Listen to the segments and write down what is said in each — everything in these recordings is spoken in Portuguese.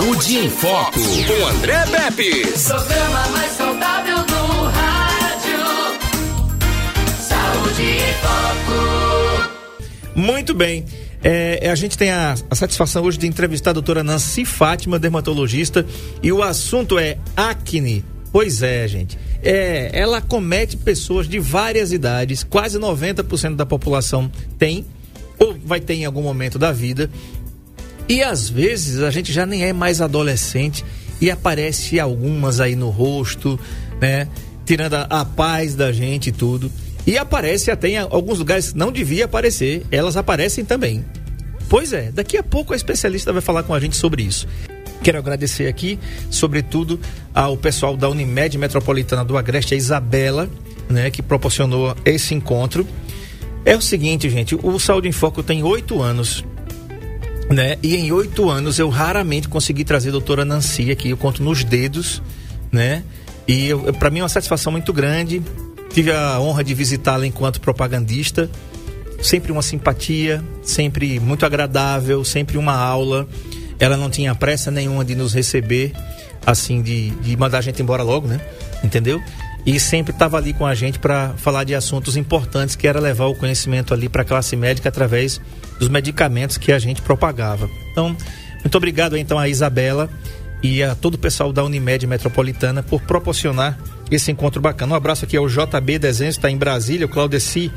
Saúde em Foco, com André Pepe. Programa mais saudável do rádio. Saúde em Foco. Muito bem. É, a gente tem a, a, satisfação hoje de entrevistar a doutora Nancy Fátima, dermatologista, e o assunto é acne. Pois é, gente. É, ela comete pessoas de várias idades, quase 90% da população tem, ou vai ter em algum momento da vida. E às vezes a gente já nem é mais adolescente e aparece algumas aí no rosto, né? Tirando a, a paz da gente e tudo. E aparece até em alguns lugares que não devia aparecer, elas aparecem também. Pois é, daqui a pouco a especialista vai falar com a gente sobre isso. Quero agradecer aqui, sobretudo, ao pessoal da Unimed Metropolitana do Agreste, a Isabela, né, que proporcionou esse encontro. É o seguinte, gente, o Saúde em Foco tem oito anos, né? E em oito anos eu raramente consegui trazer a doutora Nancy aqui, eu conto nos dedos, né? E para mim é uma satisfação muito grande Tive a honra de visitá-la enquanto propagandista. Sempre uma simpatia, sempre muito agradável, sempre uma aula. Ela não tinha pressa nenhuma de nos receber, assim, de, de mandar a gente embora logo, né? Entendeu? E sempre estava ali com a gente para falar de assuntos importantes, que era levar o conhecimento ali para a classe médica através dos medicamentos que a gente propagava. Então, muito obrigado então a Isabela e a todo o pessoal da Unimed Metropolitana por proporcionar esse encontro bacana. Um abraço aqui ao JB Desenhos, está em Brasília, o Claudeci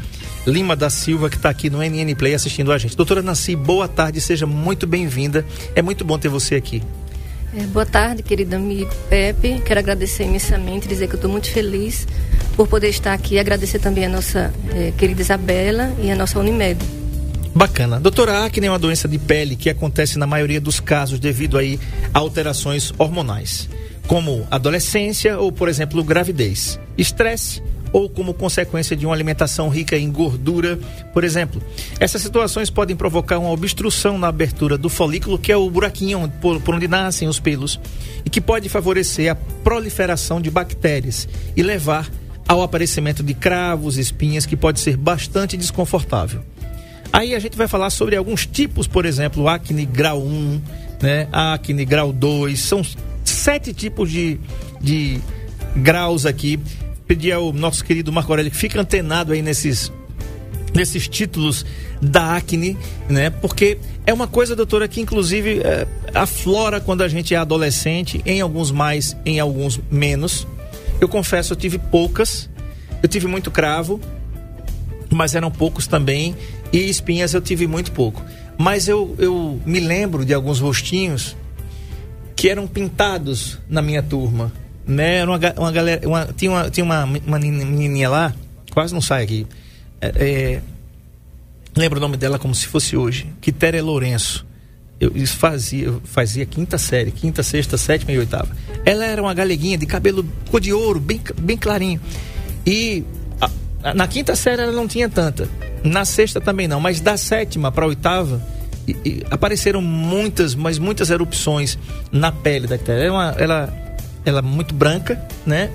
Lima da Silva, que está aqui no NN Play assistindo a gente. Doutora Nancy, boa tarde, seja muito bem-vinda. É muito bom ter você aqui. É, boa tarde, querido amigo Pepe. Quero agradecer imensamente, dizer que eu estou muito feliz por poder estar aqui. Agradecer também a nossa é, querida Isabela e a nossa Unimed. Bacana. Doutora, a acne é uma doença de pele que acontece na maioria dos casos devido aí a alterações hormonais como adolescência ou, por exemplo, gravidez, estresse ou como consequência de uma alimentação rica em gordura, por exemplo. Essas situações podem provocar uma obstrução na abertura do folículo, que é o buraquinho por, por onde nascem os pelos, e que pode favorecer a proliferação de bactérias e levar ao aparecimento de cravos, espinhas, que pode ser bastante desconfortável. Aí a gente vai falar sobre alguns tipos, por exemplo, acne grau 1, né, acne grau 2, são sete tipos de, de graus aqui. Pedir ao nosso querido Marco Aurélio que fique antenado aí nesses, nesses títulos da acne, né? Porque é uma coisa, doutora, que inclusive é, aflora quando a gente é adolescente, em alguns mais, em alguns menos. Eu confesso, eu tive poucas, eu tive muito cravo, mas eram poucos também, e espinhas eu tive muito pouco. Mas eu, eu me lembro de alguns rostinhos que eram pintados na minha turma. Né? Era uma, uma galera. Uma, tinha uma, tinha uma, uma menininha lá, quase não sai aqui. É, é, lembro o nome dela como se fosse hoje. Quitéria Lourenço. Eu fazia, eu fazia quinta série, quinta, sexta, sétima e oitava. Ela era uma galeguinha de cabelo cor de ouro, bem, bem clarinho. E a, na quinta série ela não tinha tanta. Na sexta também não, mas da sétima para oitava e, e apareceram muitas, mas muitas erupções na pele da Quitéria. Ela, é ela, ela é muito branca, né?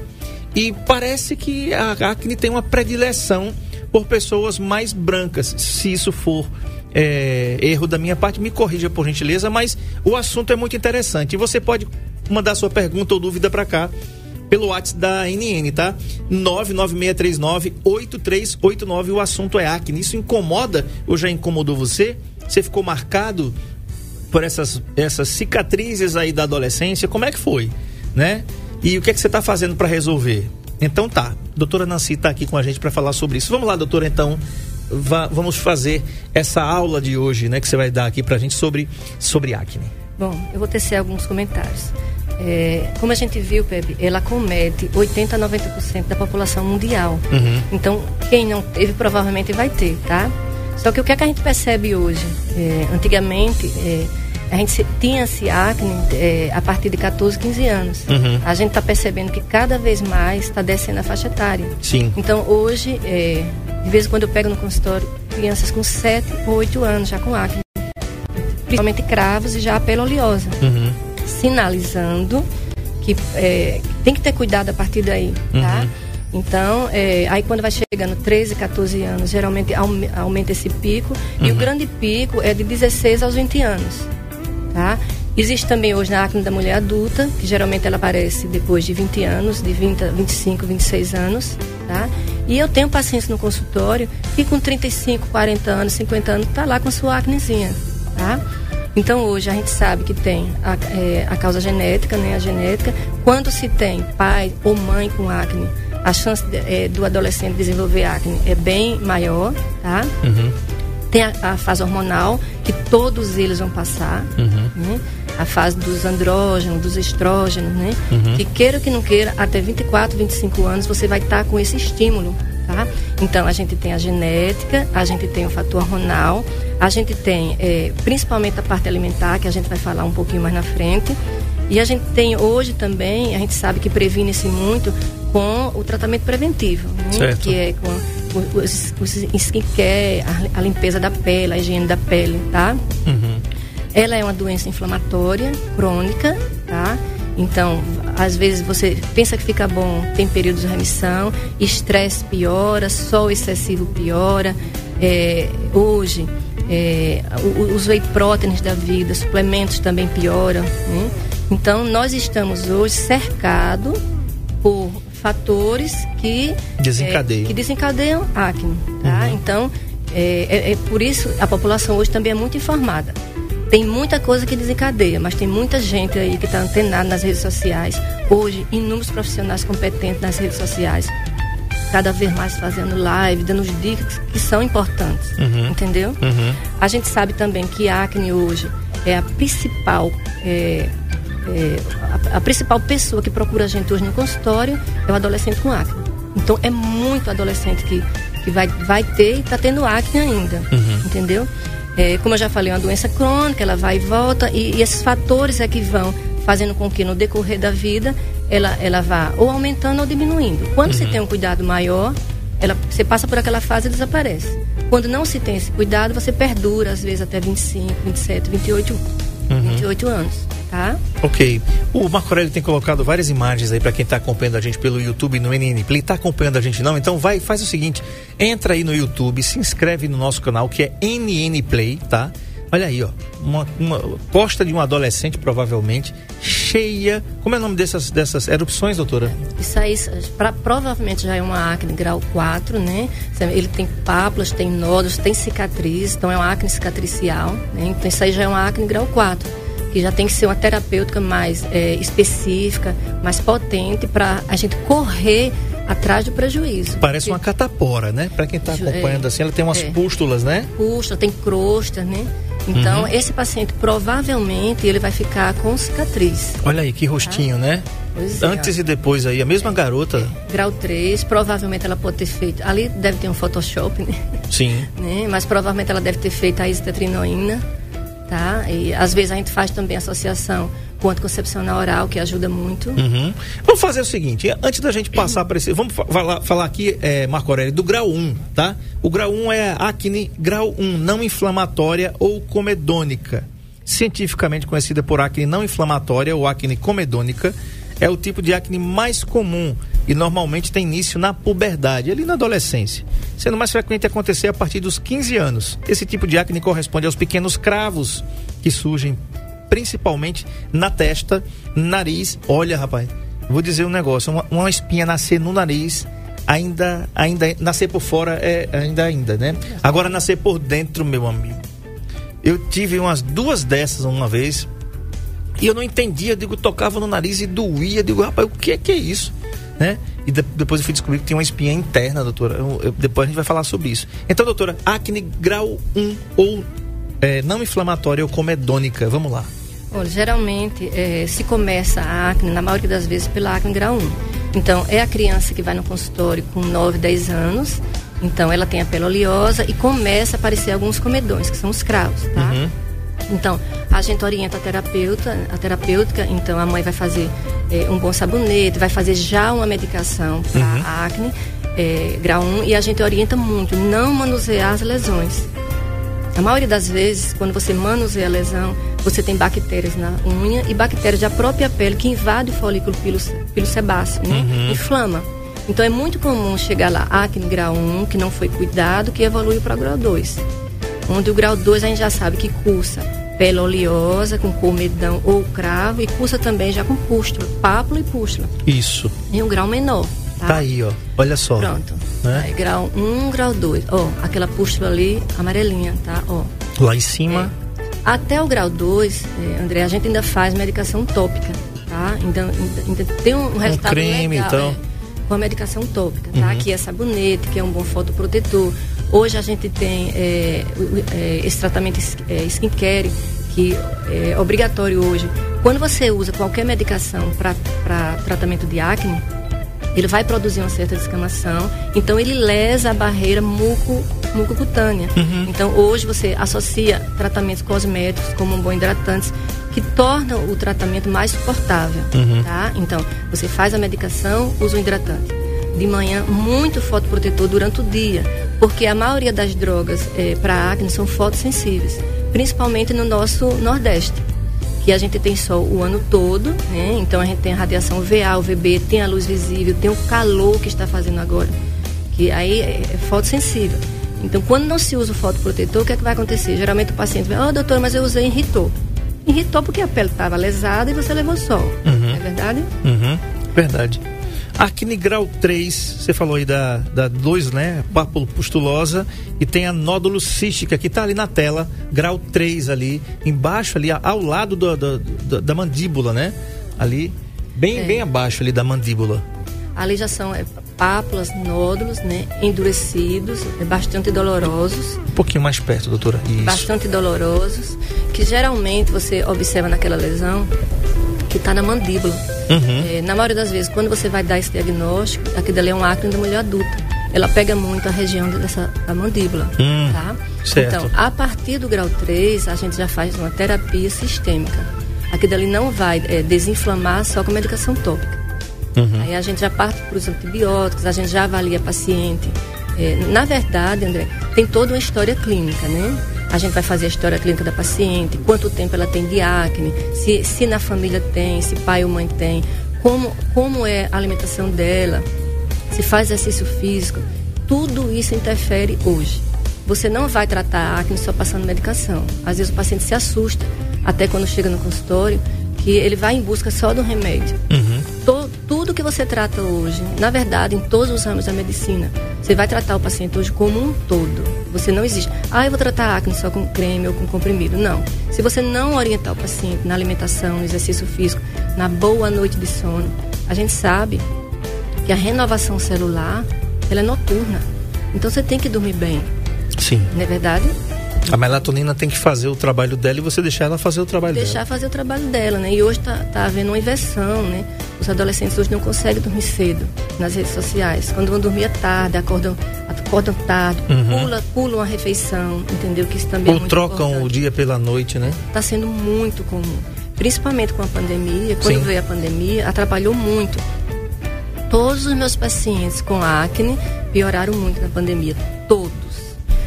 E parece que a acne tem uma predileção por pessoas mais brancas. Se isso for é, erro da minha parte, me corrija por gentileza, mas o assunto é muito interessante. E você pode mandar sua pergunta ou dúvida para cá pelo WhatsApp da NN, tá? 99639-8389. O assunto é acne. Isso incomoda ou já incomodou você? Você ficou marcado por essas, essas cicatrizes aí da adolescência? Como é que foi, né? E o que é que você está fazendo para resolver? Então tá, doutora Nancy está aqui com a gente para falar sobre isso. Vamos lá, doutora, então, vamos fazer essa aula de hoje, né, que você vai dar aqui para a gente sobre, sobre acne. Bom, eu vou tecer alguns comentários. É, como a gente viu, Pepe, ela comete 80 a 90% da população mundial. Uhum. Então, quem não teve provavelmente vai ter, tá? Só que o que, é que a gente percebe hoje? É, antigamente, é, a gente tinha-se acne é, a partir de 14, 15 anos. Uhum. A gente está percebendo que cada vez mais está descendo a faixa etária. Sim. Então, hoje, é, de vez em quando eu pego no consultório crianças com 7 ou 8 anos já com acne. Principalmente cravos e já a pele oleosa. Uhum. Sinalizando que é, tem que ter cuidado a partir daí, tá? Uhum. Então, é, aí quando vai chegando 13, 14 anos, geralmente aumenta esse pico. Uhum. E o uhum. grande pico é de 16 aos 20 anos. Tá? Existe também hoje na acne da mulher adulta, que geralmente ela aparece depois de 20 anos, de 20 a 25, 26 anos, tá? E eu tenho pacientes no consultório que com 35, 40 anos, 50 anos, tá lá com sua acnezinha, tá? Então hoje a gente sabe que tem a, é, a causa genética, né? A genética. Quando se tem pai ou mãe com acne, a chance de, é, do adolescente desenvolver acne é bem maior, tá? Uhum. Tem a, a, fase hormonal, que todos eles vão passar, uhum. né? A fase dos andrógenos, dos estrógenos, né? Uhum. Que queira ou que não queira, até 24, 25 anos você vai estar tá com esse estímulo, tá? Então a gente tem a genética, a gente tem o fator hormonal, a gente tem é, principalmente a parte alimentar, que a gente vai falar um pouquinho mais na frente. E a gente tem hoje também, a gente sabe que previne-se muito com o tratamento preventivo, né? que é com os, os skincare, a, a, limpeza da pele, a higiene da pele, tá? Uhum. Ela é uma doença inflamatória crônica, tá? Então, às vezes você pensa que fica bom, tem períodos de remissão, estresse piora, sol excessivo piora. É, hoje, é, os whey proteins da vida, suplementos também pioram. Né? Então, nós estamos hoje cercados por fatores que desencadeiam, é, que desencadeiam acne. Tá? Uhum. Então, é, é, por isso a população hoje também é muito informada. Tem muita coisa que desencadeia, mas tem muita gente aí que está antenada nas redes sociais. Hoje, inúmeros profissionais competentes nas redes sociais. Cada vez mais fazendo live, dando dicas que são importantes. Uhum. Entendeu? Uhum. A gente sabe também que a acne hoje é a principal é, é, a, a, principal pessoa que procura a gente hoje no consultório é o adolescente com acne. Então é muito adolescente que, que vai, vai ter e está tendo acne ainda. Uhum. Entendeu? É, como eu já falei, é uma doença crônica, ela vai e volta, e, e, esses fatores é que vão fazendo com que no decorrer da vida ela, ela vá ou aumentando ou diminuindo. Quando uhum. se tem um cuidado maior, ela, você passa por aquela fase e desaparece. Quando não se tem esse cuidado, você perdura, às vezes até 25, 27, 28, 28 anos tá? Ok. O Marco Aurélio tem colocado várias imagens aí para quem está acompanhando a gente pelo YouTube no NN Play. Tá acompanhando a gente não? Então vai, faz o seguinte, entra aí no YouTube, se inscreve no nosso canal que é NN Play, tá? Olha aí, ó, uma, uma posta de um adolescente provavelmente cheia. Como é o nome dessas dessas erupções, doutora? Isso aí pra, provavelmente já é uma acne grau 4, né? Ele tem pápulas, tem nódulos, tem cicatriz, então é uma acne cicatricial, né? Então isso aí já é uma acne grau 4 que já tem que ser uma terapêutica mais é, específica, mais potente para a gente correr atrás do prejuízo. Parece porque... uma catapora, né? Para quem está acompanhando é, assim, ela tem umas é, pústulas, né? Pústula, tem crosta, né? Então, uhum. esse paciente provavelmente ele vai ficar com cicatriz. Olha aí que rostinho, tá? né? Pois é, Antes e depois aí, a mesma garota. É, grau 3, provavelmente ela pode ter feito. Ali deve ter um Photoshop, né? Sim. né? Mas provavelmente ela deve ter feito a isotretinoína tá? E às vezes a gente faz também associação com anticoncepcional oral, que ajuda muito. Uhum. Vamos fazer o seguinte, antes da gente passar para esse. Vamos falar, falar aqui, é, Marco Aurélio, do grau 1, tá? O grau 1 é acne grau 1, não inflamatória ou comedônica. Cientificamente conhecida por acne não inflamatória ou acne comedônica, é o tipo de acne mais comum e normalmente tem início na puberdade, ali na adolescência, sendo mais frequente acontecer a partir dos 15 anos. Esse tipo de acne corresponde aos pequenos cravos que surgem principalmente na testa, nariz. Olha, rapaz, vou dizer um negócio: uma, uma espinha nascer no nariz ainda ainda nascer por fora é ainda ainda, né? Agora nascer por dentro, meu amigo. Eu tive umas duas dessas uma vez e eu não entendia, digo, tocava no nariz e doía, digo, rapaz, o que é que é isso? Né? E de, depois eu fui descobrir que tem uma espinha interna, doutora. Eu, eu, depois a gente vai falar sobre isso. Então, doutora, acne grau 1 ou é, não inflamatória ou comedônica, vamos lá. Olha, geralmente é, se começa a acne, na maioria das vezes, pela acne grau 1. Então, é a criança que vai no consultório com 9, 10 anos. Então, ela tem a pele oleosa e começa a aparecer alguns comedões, que são os cravos, tá? Uhum. Então, a gente orienta a terapeuta, a terapêutica, então a mãe vai fazer é, um bom sabonete, vai fazer já uma medicação para uhum. acne, é, grau 1, e a gente orienta muito, não manusear as lesões. A maioria das vezes, quando você manuseia a lesão, você tem bactérias na unha e bactérias da própria pele que invadem o folículo pilo, sebáceo, né? Uhum. inflama. Então é muito comum chegar lá acne grau 1, que não foi cuidado, que evolui para grau 2. Onde o grau 2 a gente já sabe que cursa pele oleosa, com comedão ou cravo, e cursa também já com pústula, pápula e pústula. Isso. Em um grau menor. Tá, Tá aí, ó. Olha só. Pronto. Né? Aí, grau 1, um, grau 2. Ó, aquela pústula ali, amarelinha, tá? Ó. Lá em cima. É. Até o grau 2, é, André, a gente ainda faz medicação tópica, tá? Ainda, ainda, ainda tem um resultado creme, legal, então. é, com a medicação tópica, tá? Uhum. Que é sabonete, que é um bom fotoprotetor. Hoje a gente tem é, é, esse tratamento é, skincare, que é obrigatório hoje. Quando você usa qualquer medicação para tratamento de acne, ele vai produzir uma certa descamação, então ele lesa a barreira muco, mucocutânea. Então hoje você associa tratamentos cosméticos como um bom hidratantes que tornam o tratamento mais suportável, tá? Então você faz a medicação, usa o hidratante. De manhã, muito fotoprotetor durante o dia, porque a maioria das drogas para acne são fotossensíveis, principalmente no nosso Nordeste que a gente tem sol o ano todo, né? Então a gente tem a radiação VA, UVB, tem a luz visível, tem o calor que está fazendo agora, que aí é é fotossensível. Então quando não se usa o fotoprotetor, o que é que vai acontecer? Geralmente o paciente vai, oh doutor, mas eu usei irritou. Irritou porque a pele estava lesada e você levou sol. É verdade? Uhum. Verdade. Acne grau 3, você falou aí da, da 2, né? Pápula pustulosa. E tem a nódulo cística, que tá ali na tela. Grau 3 ali, embaixo ali, ao lado do, do- do- da mandíbula, né? Ali, bem, É. bem abaixo ali da mandíbula. Ali já são é, pápulas, nódulos, né? Endurecidos, é, bastante dolorosos. Um pouquinho mais perto, doutora. Isso. bastante dolorosos, que geralmente você observa naquela lesão que está na mandíbula. Uhum. É, na maioria das vezes, quando você vai dar esse diagnóstico, aquilo dali é um acne da mulher adulta. Ela pega muito a região dessa da mandíbula, Hum, tá? certo. Então, a partir do grau 3, a gente já faz uma terapia sistêmica. Aquilo dali não vai é, desinflamar só com medicação tópica. Uhum. Aí a gente já parte para os antibióticos, a gente já avalia a paciente. É, na verdade, André, tem toda uma história clínica, né? A gente vai fazer a história clínica da paciente, quanto tempo ela tem de acne, se, se na família tem, se pai ou mãe tem, como, como é a alimentação dela, se faz exercício físico. Tudo isso interfere hoje. Você não vai tratar a acne só passando medicação. Às vezes o paciente se assusta, até quando chega no consultório, que ele vai em busca só do remédio. Uhum. Que você trata hoje, na verdade, em todos os ramos da medicina, você vai tratar o paciente hoje como um todo. Você não existe. Ah, eu vou tratar a acne só com creme ou com comprimido. Não. Se você não orientar o paciente na alimentação, no exercício físico, na boa noite de sono, a gente sabe que a renovação celular, ela é noturna. Então você tem que dormir bem, Sim. não é verdade? A melatonina tem que fazer o trabalho dela e você deixar ela fazer o trabalho deixar dela. fazer o trabalho dela, né? E hoje tá, tá havendo uma inversão, né? Os adolescentes hoje não conseguem dormir cedo nas redes sociais. Quando vão dormir é tarde, acordam, acordam tarde, Uhum. pula, pulam a refeição, entendeu? Que isso também é Ou muito trocam o importante. dia pela noite, né? Está sendo muito comum. Principalmente com a pandemia. Quando Sim. veio a pandemia, atrapalhou muito. Todos os meus pacientes com acne pioraram muito na pandemia. Todos.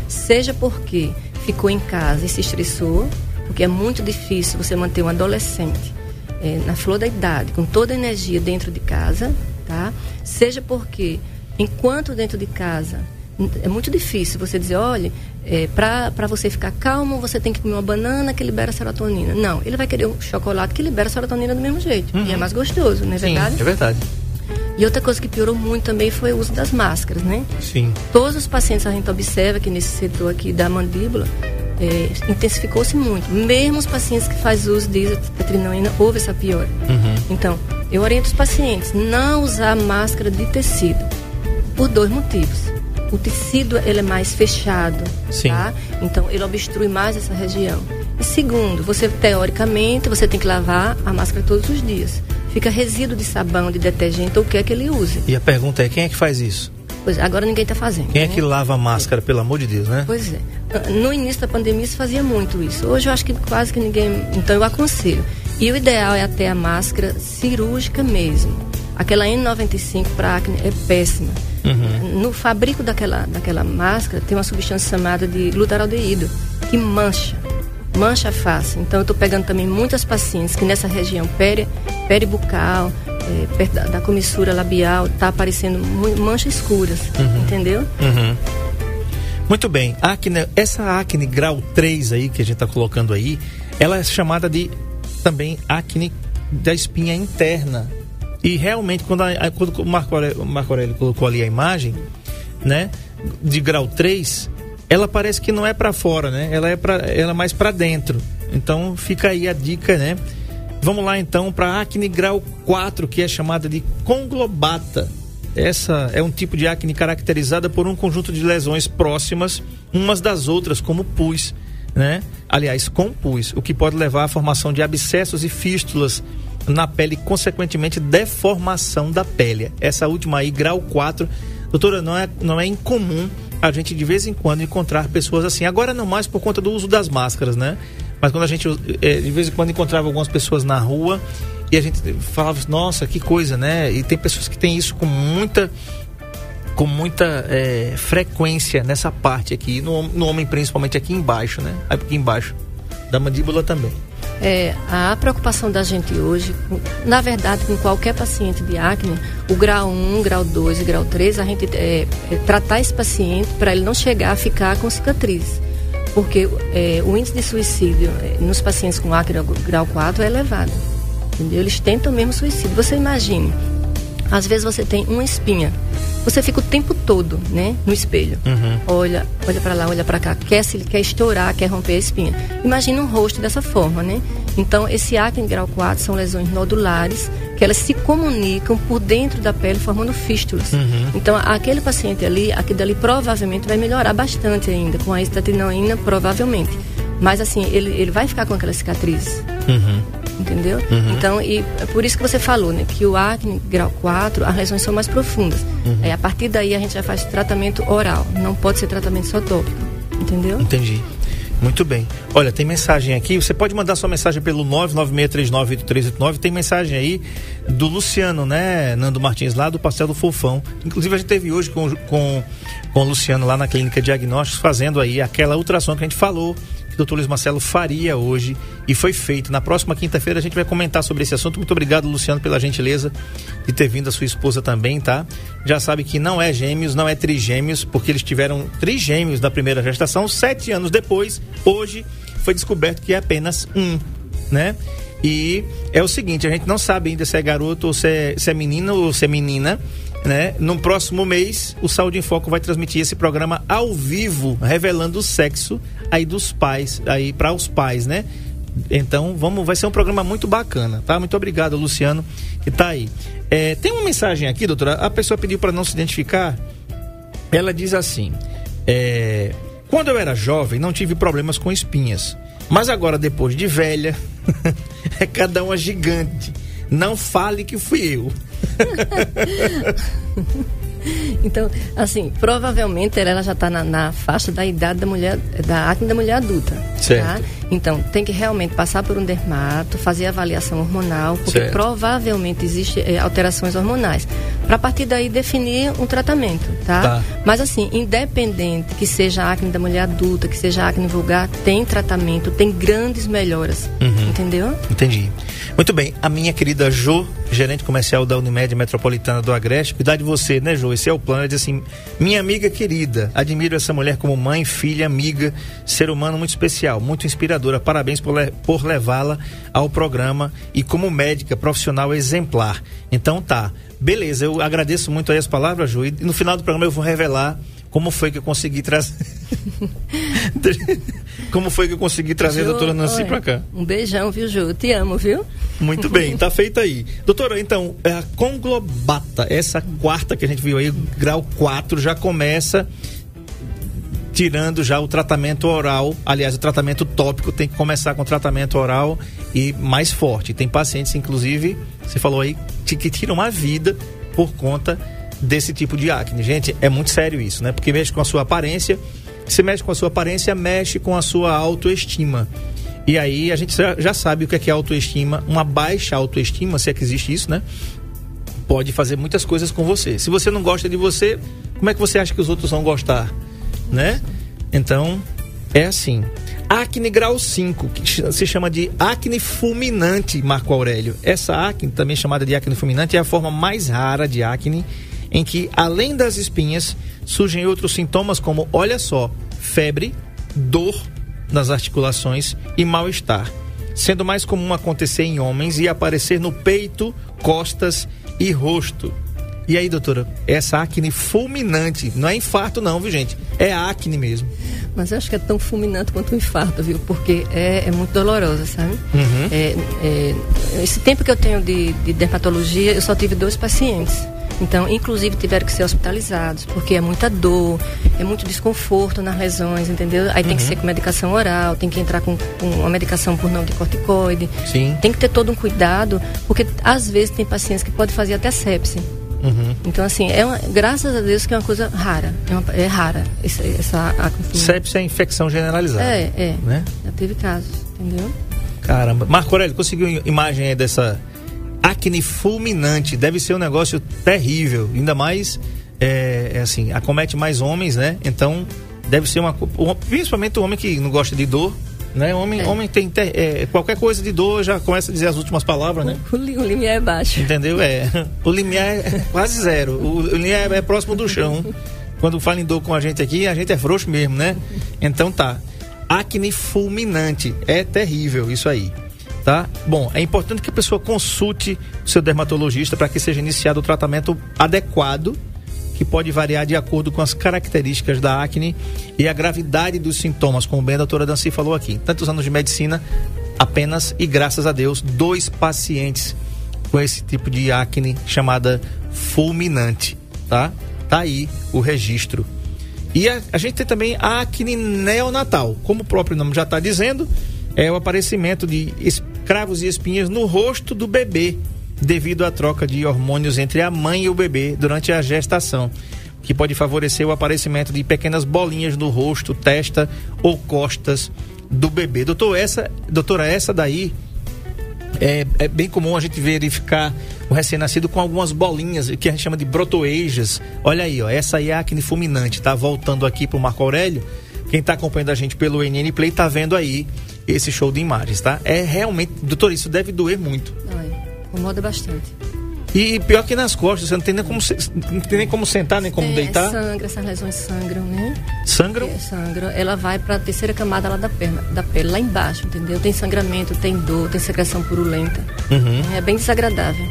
Seja porque ficou em casa e se estressou, porque é muito difícil você manter um adolescente eh, na flor da idade, com toda a energia dentro de casa, tá? Seja porque, enquanto dentro de casa, é muito difícil você dizer, olha, é, para você ficar calmo, você tem que comer uma banana que libera serotonina. Não, ele vai querer um chocolate que libera serotonina do mesmo jeito. E é mais gostoso, não é verdade? Sim, é verdade. E outra coisa que piorou muito também foi o uso das máscaras, né? Sim. Todos os pacientes a gente observa que nesse setor aqui da mandíbula é, intensificou-se muito. Mesmo os pacientes que fazem uso de isotretinoína, houve essa piora. Então, eu oriento os pacientes não usar máscara de tecido por dois motivos. O tecido ele é mais fechado, Sim. tá? Então ele obstrui mais essa região. E segundo, você teoricamente você tem que lavar a máscara todos os dias. Fica resíduo de sabão, de detergente ou o que é que ele use. E a pergunta é, quem é que faz isso? Pois é, agora ninguém está fazendo. Quem é né? que lava a máscara, pelo amor de Deus, né? Pois é. No início da pandemia se fazia muito isso. Hoje eu acho que quase que ninguém. Então eu aconselho. E o ideal é até a máscara cirúrgica mesmo. Aquela N95 para acne é péssima. No fabrico daquela, daquela máscara tem uma substância chamada de glutaraldeído, que mancha. Mancha a face. Então eu estou pegando também muitas pacientes que nessa região peri, peribucal, eh, perto da, da comissura labial, está aparecendo manchas escuras. Entendeu? Uhum. Muito bem. Acne, essa acne grau 3 aí que a gente está colocando aí, ela é chamada de também acne da espinha interna. E realmente, quando, a, quando o Marco Aurélio, Marco Aurélio colocou ali a imagem, né, de grau 3, ela parece que não é para fora, né? Ela é para ela é mais para dentro. Então fica aí a dica, né? Vamos lá então para acne grau 4, que é chamada de conglobata. Essa é um tipo de acne caracterizada por um conjunto de lesões próximas umas das outras, como pus, né? Aliás, com pus, o que pode levar à formação de abscessos e fístulas na pele, consequentemente deformação da pele. Essa última aí, grau 4, doutora, não é, não é incomum a gente de vez em quando encontrar pessoas assim. Agora não mais por conta do uso das máscaras, né? Mas quando a gente é, de vez em quando encontrava algumas pessoas na rua e a gente falava, nossa, que coisa, né? E tem pessoas que têm isso com muita com muita é, frequência nessa parte aqui, no, no homem principalmente aqui embaixo, né? Aqui embaixo da mandíbula também. É, a preocupação da gente hoje, na verdade, com qualquer paciente de acne, o grau 1, grau 2 e grau 3, a gente é, é tratar esse paciente para ele não chegar a ficar com cicatriz. Porque é, o índice de suicídio é, nos pacientes com acne grau 4 é elevado. Entendeu? Eles tentam mesmo suicídio. Você imagine, às vezes você tem uma espinha você fica o tempo todo, né, no espelho. Uhum. Olha, olha para lá, olha para cá, quer se quer estourar, quer romper a espinha. Imagina um rosto dessa forma, né? Então, esse acne grau 4 são lesões nodulares que elas se comunicam por dentro da pele formando fístulas. Uhum. Então, aquele paciente ali, aquele dali provavelmente vai melhorar bastante ainda com a estatinoína, provavelmente. Mas assim, ele, ele vai ficar com aquela cicatriz. Uhum entendeu? Uhum. Então, e é por isso que você falou, né, que o acne grau 4, as lesões são mais profundas. Uhum. É, a partir daí a gente já faz tratamento oral, não pode ser tratamento só tópico, entendeu? Entendi. Muito bem. Olha, tem mensagem aqui. Você pode mandar sua mensagem pelo 996398389. Tem mensagem aí do Luciano, né, Nando Martins, lá do Pastel do Fofão. Inclusive, a gente teve hoje com, com, com o Luciano lá na Clínica Diagnósticos, fazendo aí aquela ultrassom que a gente falou que o doutor Luiz Marcelo faria hoje e foi feito. Na próxima quinta-feira a gente vai comentar sobre esse assunto. Muito obrigado, Luciano, pela gentileza de ter vindo a sua esposa também, tá? Já sabe que não é gêmeos, não é trigêmeos, porque eles tiveram trigêmeos da primeira gestação. Sete anos depois, hoje, foi descoberto que é apenas um, né? E é o seguinte, a gente não sabe ainda se é garoto ou se é, se é menino ou se é menina né? No próximo mês, o Saúde em Foco vai transmitir esse programa ao vivo, revelando o sexo aí dos pais, aí para os pais, né? Então, vamos, vai ser um programa muito bacana, tá? Muito obrigado, Luciano, que tá aí. É, tem uma mensagem aqui, doutora. A pessoa pediu para não se identificar. Ela diz assim: é, quando eu era jovem, não tive problemas com espinhas, mas agora depois de velha, é cada uma gigante. Não fale que fui eu. Então, assim, provavelmente ela já está na, na, faixa da idade da mulher, da acne da mulher adulta. Certo. Tá? Então, tem que realmente passar por um dermato, fazer avaliação hormonal, porque certo. provavelmente existem é, alterações hormonais. Para a partir daí definir um tratamento, tá? tá? Mas assim, independente que seja acne da mulher adulta, que seja acne vulgar, tem tratamento, tem grandes melhoras. Uhum. Entendeu? Entendi. Muito bem, a minha querida Jo, gerente comercial da Unimed Metropolitana do Agreste, cuidar de você, né, Jo? Esse é o plano. Diz assim: minha amiga querida, admiro essa mulher como mãe, filha, amiga, ser humano muito especial, muito inspiradora. Parabéns por, le por levá-la ao programa e como médica profissional exemplar. Então tá, beleza, eu agradejo muito aí as palavras, Jo, e no final do programa eu vou revelar como foi que eu consegui trazer. Como foi que eu consegui trazer Ju, a doutora Nancy para cá? Um beijão, viu, Ju? Te amo, viu? Muito bem, tá feito aí. Doutora, então, é a conglobata, essa quarta que a gente viu aí, grau 4, já começa tirando já o tratamento oral. Aliás, o tratamento tópico tem que começar com o tratamento oral e mais forte. Tem pacientes, inclusive, você falou aí, que tiram a vida por conta desse tipo de acne. Gente, é muito sério isso, né? Porque mexe com a sua aparência. Se mexe com a sua aparência, mexe com a sua autoestima. E aí a gente já sabe o que é, que é autoestima. Uma baixa autoestima, se é que existe isso, né? Pode fazer muitas coisas com você. Se você não gosta de você, como é que você acha que os outros vão gostar? Né? Então, é assim. Acne grau 5, que se chama de acne fulminante, Marco Aurélio. Essa acne, também chamada de acne fulminante, é a forma mais rara de acne em que, além das espinhas, surgem outros sintomas como, olha só, febre, dor nas articulações e mal-estar. sendo mais comum acontecer em homens e aparecer no peito, costas e rosto. E aí, doutora, essa acne fulminante, não é infarto não, viu gente? É acne mesmo. Mas eu acho que é tão fulminante quanto um infarto, viu? Porque é, é muito dolorosa, sabe? Uhum. É, é, esse tempo que eu tenho de, de dermatologia, eu só tive dois pacientes. Então, inclusive, tiveram que ser hospitalizados, porque é muita dor, é muito desconforto nas lesões, entendeu? Aí tem que ser com medicação oral, tem que entrar com, com uma medicação por não de corticoide. Sim. Tem que ter todo um cuidado, porque às vezes tem pacientes que podem fazer até sepse. Uhum. Então, assim, é uma, graças a Deus que é uma coisa rara. É, uma- é rara essa, essa. Sepsis é infecção generalizada. É, é. Né? Já teve casos, entendeu? Caramba. Marco Aurélio, conseguiu im- imagem aí dessa acne fulminante? Deve ser um negócio terrível. Ainda mais, é, é assim, acomete mais homens, né? Então, deve ser uma. Principalmente o homem que não gosta de dor. Né? Homem, É. homem tem ter- é, qualquer coisa de dor já começa a dizer as últimas palavras, né? O, o limiar é baixo. Entendeu? É. O limiar é quase zero. O, o limiar é próximo do chão. Quando fala em dor com a gente aqui, a gente é frouxo mesmo, né? Então tá. Acne fulminante. É terrível isso aí. Tá? Bom, é importante que a pessoa consulte o seu dermatologista para que seja iniciado o tratamento adequado, que pode variar de acordo com as características da acne e a gravidade dos sintomas, como bem a doutora Dancy falou aqui. Tantos anos de medicina, apenas e graças a Deus, dois pacientes com esse tipo de acne chamada fulminante, tá? Tá aí o registro. E a, a gente tem também a acne neonatal, como o próprio nome já está dizendo, é o aparecimento de escravos e espinhas no rosto do bebê, devido à troca de hormônios entre a mãe e o bebê durante a gestação, que pode favorecer o aparecimento de pequenas bolinhas no rosto, testa ou costas do bebê. Doutor, essa, doutora, essa daí é, é bem comum a gente verificar o recém-nascido com algumas bolinhas, que a gente chama de brotoejas. Olha aí, ó, essa aí é a acne fulminante, tá? Voltando aqui pro Marco Aurélio, quem tá acompanhando a gente pelo NN Play tá vendo aí esse show de imagens, tá? É realmente, doutor, isso deve doer muito. Olha, incomoda bastante. E pior que nas costas, você não tem nem como, não tem nem como sentar, nem como É, deitar. Sangra, essas lesões sangram, né? Sangram? É, sangram. Ela vai para a terceira camada lá da perna, da pele, lá embaixo, entendeu? Tem sangramento, tem dor, tem secreção purulenta. Uhum. É bem desagradável.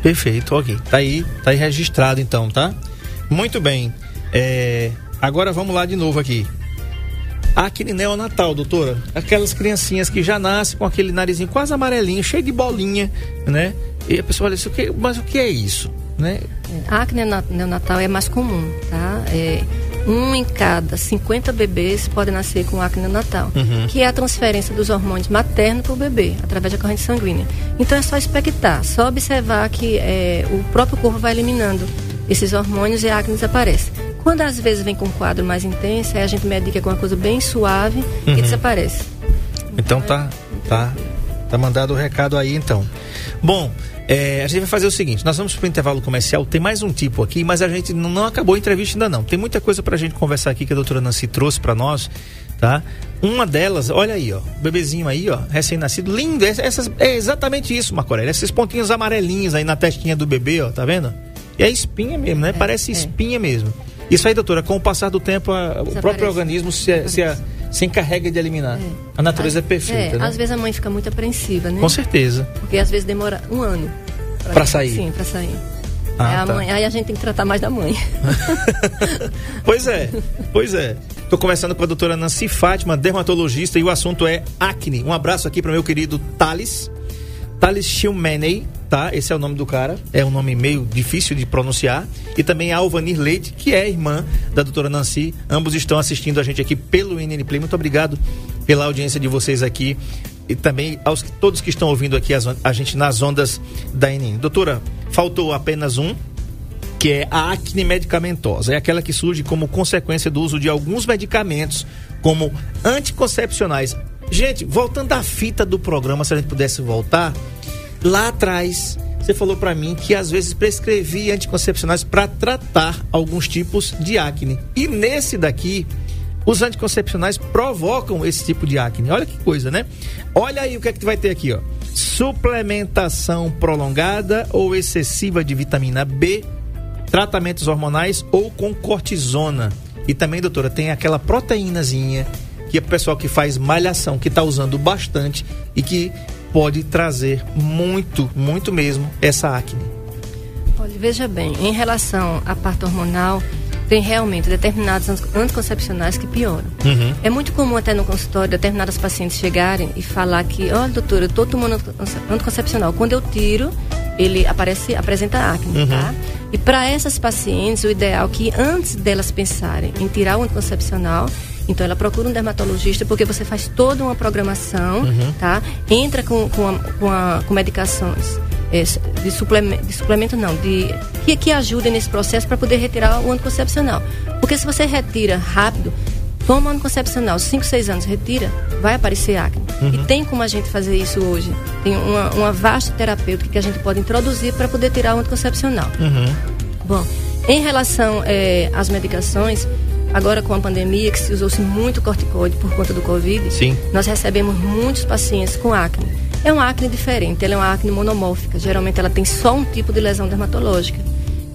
Perfeito, ok. Tá aí, tá aí registrado então, tá? Muito bem. É, agora vamos lá de novo aqui. Acne neonatal, doutora. Aquelas criancinhas que já nascem com aquele narizinho quase amarelinho, cheio de bolinha, né? E a pessoa olha assim, "O que- mas o que é isso? Né? É, A acne neona- neonatal é mais comum, tá? É, um em cada 50 bebês pode nascer com acne neonatal, que é a transferência dos hormônios maternos para o bebê, através da corrente sanguínea. Então é só expectar, só observar que é, o próprio corpo vai eliminando esses hormônios e a acne desaparece. Quando às vezes vem com um quadro mais intenso, aí a gente medica com uma coisa bem suave e desaparece. Então tá, tá, tá mandado o recado aí então. Bom, é, a gente vai fazer o seguinte, nós vamos para o intervalo comercial, tem mais um tipo aqui, mas a gente não, acabou a entrevista ainda não. Tem muita coisa pra gente conversar aqui que a doutora Nancy trouxe pra nós, tá? Uma delas, olha aí, ó, o bebezinho aí, ó, recém-nascido, lindo, essa- essas, é exatamente isso, Marco Aurélio, esses pontinhos amarelinhos aí na testinha do bebê, ó, tá vendo? E é espinha mesmo, né? Parece é. espinha mesmo. Isso aí, doutora, com o passar do tempo, a- o próprio organismo se, se, se encarrega de eliminar. A natureza é perfeita, É, né? às vezes a mãe fica muito apreensiva, né? Com certeza. Porque às vezes demora um ano. Pra sair. Sim, pra sair. Ah, aí, a tá. mãe- aí a gente tem que tratar mais da mãe. Pois é, pois é. Tô conversando com a doutora Nancy Fátima, dermatologista, e o assunto é acne. Um abraço aqui para meu querido Thales. Thales Schilmeney, tá? Esse é o nome do cara. É um nome meio difícil de pronunciar. E também a Alvanir Leite, que é irmã da doutora Nancy. Ambos estão assistindo a gente aqui pelo NN Play. Muito obrigado pela audiência de vocês aqui. E também aos todos que estão ouvindo aqui on- a gente nas ondas da NN. Doutora, faltou apenas um, que é a acne medicamentosa. É aquela que surge como consequência do uso de alguns medicamentos, como anticoncepcionais. Gente, voltando à fita do programa, se a gente pudesse voltar, lá atrás você falou pra mim que às vezes prescrevia anticoncepcionais para tratar alguns tipos de acne. E nesse daqui, os anticoncepcionais provocam esse tipo de acne. Olha que coisa, né? Olha aí o que é que vai ter aqui, ó. Suplementação prolongada ou excessiva de vitamina B tratamentos hormonais ou com cortisona. E também, doutora, tem aquela proteínazinha que é o pessoal que faz malhação, que está usando bastante e que pode trazer muito, muito mesmo essa acne. Olha, veja bem, em relação à parte hormonal, tem realmente determinados anticoncepcionais que pioram. Uhum. É muito comum até no consultório determinadas pacientes chegarem e falar que, olha, doutor, eu estou tomando anticoncepcional. Quando eu tiro, ele aparece, apresenta acne, Uhum. tá? E para essas pacientes, o ideal é que antes delas pensarem em tirar o anticoncepcional, então ela procura um dermatologista porque você faz toda uma programação, Uhum. tá? Entra com, com, a- com, a- com medicações é, de, suplemento, de suplemento não, de que, que ajudem nesse processo para poder retirar o anticoncepcional. Porque se você retira rápido, toma anticoncepcional, 5, 6 anos, retira, vai aparecer acne. E tem como a gente fazer isso hoje. Tem uma, uma vasta terapêutica que a gente pode introduzir para poder tirar o anticoncepcional. Uhum. Bom, em relação eh, às medicações, agora com a pandemia, que se usou-se muito corticoide por conta do Covid, Sim. nós recebemos muitos pacientes com acne. É uma acne diferente, ela é uma acne monomórfica. Geralmente ela tem só um tipo de lesão dermatológica.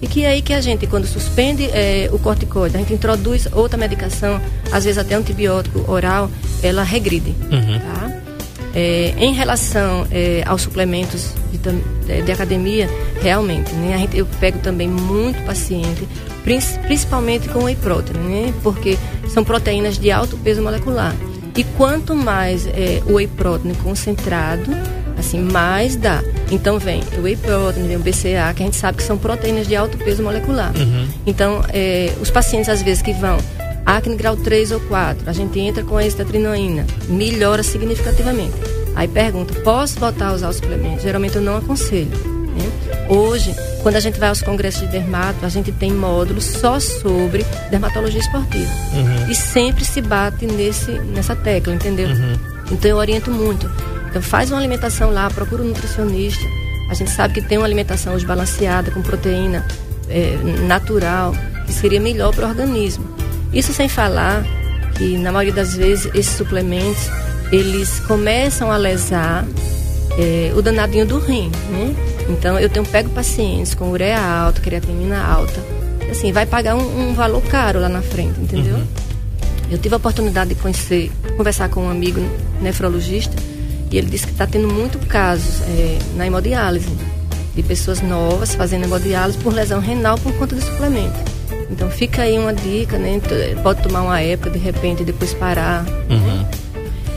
E que é aí que a gente, quando suspende eh, o corticoide, a gente introduz outra medicação, às vezes até antibiótico oral, ela regride. Tá? É, em relação é, aos suplementos de, de- de academia, realmente, né, a gente, eu pego também muito paciente, prin- principalmente com whey protein, né, porque são proteínas de alto peso molecular. E quanto mais é, o whey protein concentrado, assim, mais dá. Então vem o whey protein, vem o BCA, que a gente sabe que são proteínas de alto peso molecular. Então, é, os pacientes às vezes que vão acne grau 3 ou 4, a gente entra com a estatrinoína, melhora significativamente. Aí pergunta, posso voltar a usar o suplemento? Geralmente eu não aconselho. né? Hoje, quando a gente vai aos congressos de dermato, a gente tem módulos só sobre dermatologia esportiva. E sempre se bate nesse, nessa tecla, entendeu? Então eu oriento muito. Faz uma alimentação lá, procura um nutricionista. A gente sabe que tem uma alimentação hoje balanceada, com proteína eh, natural, que seria melhor para o organismo. Isso sem falar que na maioria das vezes esses suplementos eles começam a lesar eh, o danadinho do rim, né? Então eu tenho pego pacientes com ureia alta, creatinina alta, assim vai pagar um, um valor caro lá na frente, entendeu? Eu tive a oportunidade de conhecer, conversar com um amigo nefrologista e ele disse que está tendo muito casos eh, na hemodiálise de pessoas novas fazendo hemodiálise por lesão renal por conta de suplemento. Então fica aí uma dica, né? T- Pode tomar uma época de repente e depois parar. né?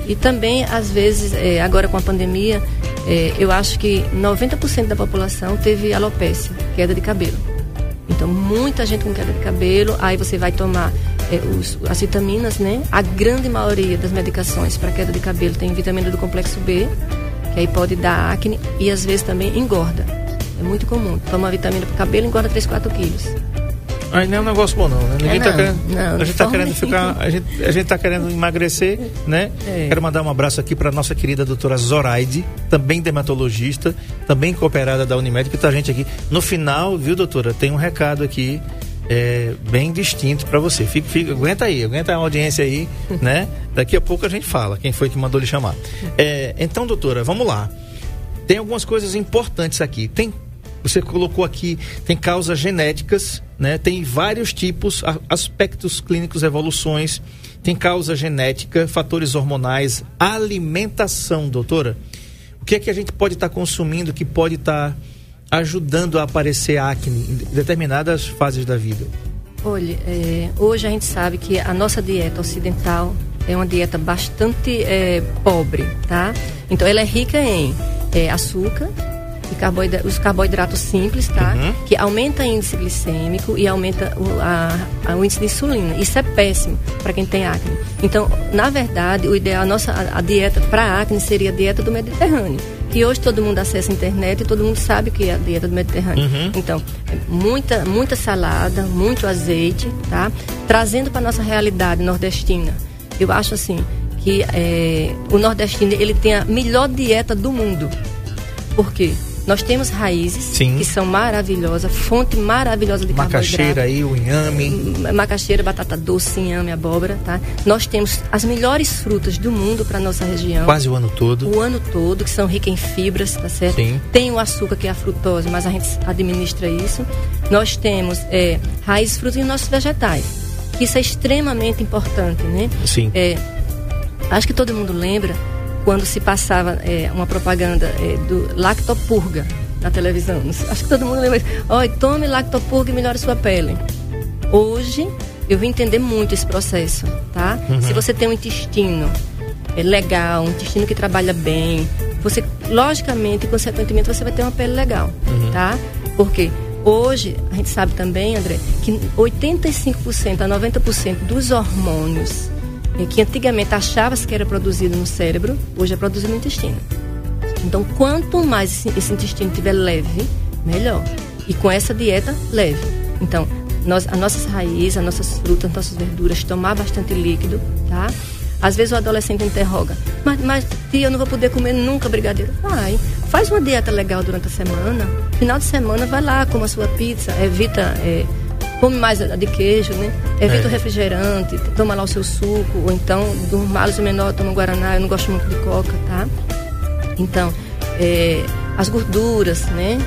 E também, às vezes, eh, agora com a pandemia, eh, eu acho que 90% da população teve alopécia, queda de cabelo. Então, muita gente com queda de cabelo, aí você vai tomar os- as vitaminas, né? A grande maioria das medicações para queda de cabelo tem vitamina do complexo B, que aí pode dar acne e às vezes também engorda. É muito comum. Toma vitamina para cabelo engorda 3, 4 quilos. Aí não é um negócio bom, não. Né? Ninguém É, tá não, querendo. não, a gente tá querendo ficar. A gente, a gente tá querendo emagrecer, né? É. Quero mandar um abraço aqui para nossa querida doutora Zoraide, também dermatologista, também cooperada da Unimed, que tá a gente aqui. No final, viu, doutora? Tem um recado aqui. É, bem distinto para você. Fica, fica, aguenta aí, aguenta a audiência aí, né? Daqui a pouco a gente fala quem foi que mandou lhe chamar. É, então, doutora, vamos lá. Tem algumas coisas importantes aqui. Tem, você colocou aqui, tem causas genéticas, né? Tem vários tipos, aspectos clínicos, evoluções. Tem causa genética, fatores hormonais, alimentação, doutora. O que é que a gente pode estar consumindo que pode estar ajudando a aparecer acne em determinadas fases da vida? Olha, é, hoje a gente sabe que a nossa dieta ocidental é uma dieta bastante é, pobre, tá? Então ela é rica em é, açúcar e carboidra- os carboidratos simples, tá? Uhum. Que aumenta o índice glicêmico e aumenta o, a- a- o índice de insulina. Isso é péssimo para quem tem acne. Então, na verdade, o ideal, a nossa a, a dieta para acne seria a dieta do Mediterrâneo. Que hoje todo mundo acessa a internet e todo mundo sabe o que é a dieta do Mediterrâneo. Então, é muita, muita salada, muito azeite, tá? Trazendo para nossa realidade nordestina. Eu acho assim que é, o nordestino ele tem a melhor dieta do mundo. Por quê? Nós temos raízes Sim. que são maravilhosas, fonte maravilhosa de Macaxeira aí, o inhame. Macaxeira, batata doce, inhame, abóbora, tá? Nós temos as melhores frutas do mundo para nossa região. Quase o ano todo. O ano todo, que são ricas em fibras, tá certo? Sim. Tem o açúcar, que é a frutose, mas a gente administra isso. Nós temos é, raízes, frutas e nossos vegetais. Isso é extremamente importante, né? Sim. É, Acho que todo mundo lembra quando se passava é, uma propaganda é, do Lactopurga na televisão. Acho que todo mundo lembra. Olha, tome Lactopurga e melhore sua pele. Hoje, eu vim entender muito esse processo, tá? Uhum. Se você tem um intestino é legal, um intestino que trabalha bem, você, logicamente, consequentemente, você vai ter uma pele legal, uhum. tá? Porque hoje, a gente sabe também, André, que 85% a 90% dos hormônios que antigamente achava-se que era produzido no cérebro, hoje é produzido no intestino. Então, quanto mais esse, intestino estiver leve, melhor. E com essa dieta leve. Então, nós, as nossas raízes, as nossas frutas, as nossas verduras, tomar bastante líquido, tá? Às vezes o adolescente interroga, mas, mas tia, eu não vou poder comer nunca brigadeiro. Vai, faz uma dieta legal durante a semana. Final de semana, vai lá, coma a sua pizza, evita, é, come mais de queijo, né? Evita é. o refrigerante, toma lá o seu suco, ou então, do males menor, toma guaraná, eu não gosto muito de coca, tá? Então, é, as gorduras, né?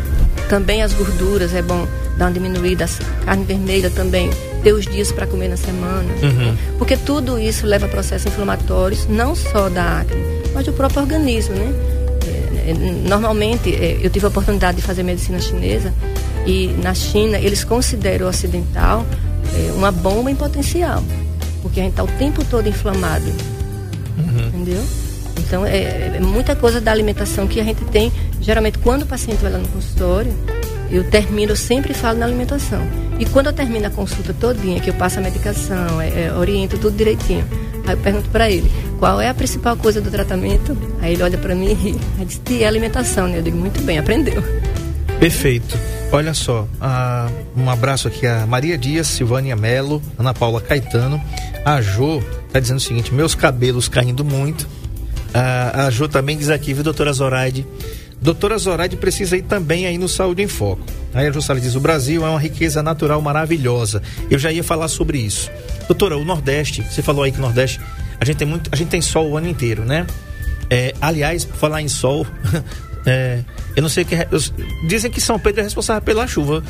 Também as gorduras é bom dar uma diminuída, a carne vermelha também, ter os dias para comer na semana. Uhum. Porque tudo isso leva a processos inflamatórios, não só da acne, mas do próprio organismo, né? É, é, normalmente, é, eu tive a oportunidade de fazer medicina chinesa e na China eles consideram o ocidental é, uma bomba em potencial, porque a gente está o tempo todo inflamado, uhum. entendeu? Então, é, é, muita coisa da alimentação que a gente tem. Geralmente, quando o paciente vai lá no consultório, eu termino, eu sempre falo na alimentação. E quando eu termino a consulta todinha, que eu passo a medicação, é, é, oriento tudo direitinho, aí eu pergunto para ele, qual é a principal coisa do tratamento? Aí ele olha para mim e ri. Aí diz, é alimentação, né? Eu digo, muito bem, aprendeu. Perfeito. Olha só, uh, um abraço aqui a Maria Dias, Silvânia Melo, Ana Paula Caetano. A Jo tá dizendo o seguinte: meus cabelos caindo muito. Uh, a Jo também diz aqui, viu, doutora Zoraide? Doutora Zoraide precisa ir também aí no Saúde em Foco. Aí a Jussara diz: o Brasil é uma riqueza natural maravilhosa. Eu já ia falar sobre isso. Doutora, o Nordeste, você falou aí que o Nordeste, a gente tem muito, a gente tem sol o ano inteiro, né? É, aliás, falar em sol, é, eu não sei quem. dizem que São Pedro é responsável pela chuva.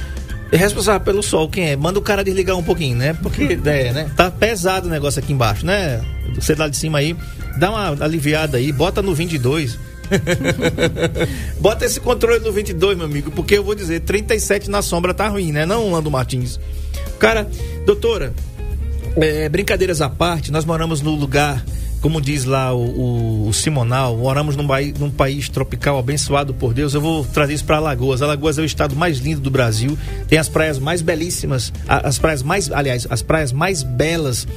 É responsável pelo sol, quem é? Manda o cara desligar um pouquinho, né? Porque, é, né? Tá pesado o negócio aqui embaixo, né? Você lá de cima aí, dá uma aliviada aí, bota no 22. bota esse controle no 22, meu amigo, porque eu vou dizer, 37 na sombra tá ruim, né? Não, Lando Martins. Cara, doutora, é, brincadeiras à parte, nós moramos no lugar como diz lá o, o, o Simonal, moramos num, num, país tropical abençoado por Deus. Eu vou trazer isso para Alagoas. Alagoas é o estado mais lindo do Brasil. Tem as praias mais belíssimas, as praias mais, aliás, as praias mais belas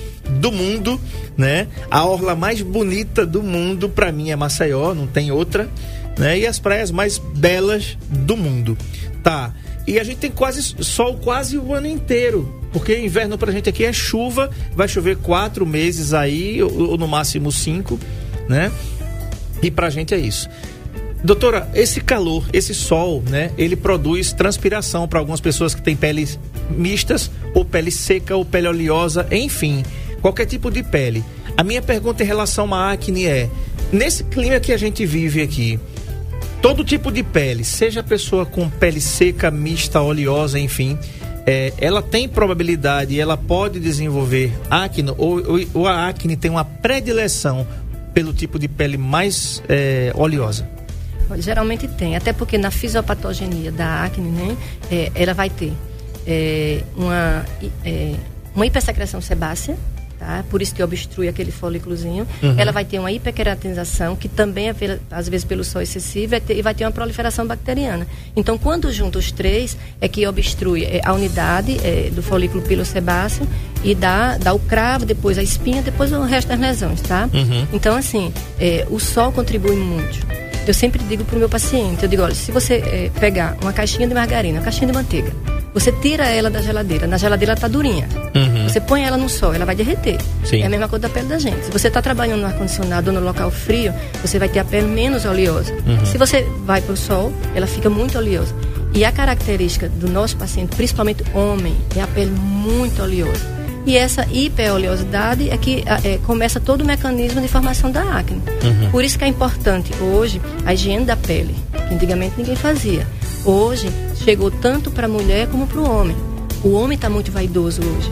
do mundo, né? A orla mais bonita do mundo para mim é Maceió, não tem outra, né? E as praias mais belas do mundo. Tá. E a gente tem quase sol quase o ano inteiro. Porque inverno pra gente aqui é chuva, vai chover quatro meses aí, ou, ou no máximo cinco, né? E pra gente é isso. Doutora, esse calor, esse sol, né? Ele produz transpiração para algumas pessoas que têm peles mistas, ou pele seca, ou pele oleosa, enfim, qualquer tipo de pele. A minha pergunta em relação à acne é: nesse clima que a gente vive aqui, todo tipo de pele, seja a pessoa com pele seca, mista, oleosa, enfim, é, ela tem probabilidade, ela pode desenvolver acne ou, ou, ou, a acne tem uma predileção pelo tipo de pele mais é, oleosa? Geralmente tem, até porque na fisiopatogenia da acne, né, é, ela vai ter é, uma, é, uma hipersecreção sebácea, tá? Por isso que obstrui aquele folículozinho. Uhum. Ela vai ter uma hiperqueratinização, que também é, às vezes, pelo sol excessivo, e vai ter uma proliferação bacteriana. Então, quando junta os três, é que obstrui é, a unidade é, do folículo pilosebáceo e dá, dá o cravo, depois a espinha, depois o resto das lesões, tá? Uhum. Então, assim, é, o sol contribui muito. Eu sempre digo para o meu paciente, eu digo, olha, se você é, pegar uma caixinha de margarina, uma caixinha de manteiga, você tira ela da geladeira. Na geladeira ela tá durinha. Uhum. Você põe ela no sol, ela vai derreter. Sim. É a mesma coisa da pele da gente. Se você está trabalhando no ar-condicionado ou no local frio, você vai ter a pele menos oleosa. Uhum. Se você vai para o sol, ela fica muito oleosa. E a característica do nosso paciente, principalmente homem, é a pele muito oleosa. E essa hiperoleosidade é que é, começa todo o mecanismo de formação da acne. Uhum. Por isso que é importante hoje a higiene da pele, que antigamente ninguém fazia. Hoje chegou tanto para a mulher como para o homem. O homem está muito vaidoso hoje.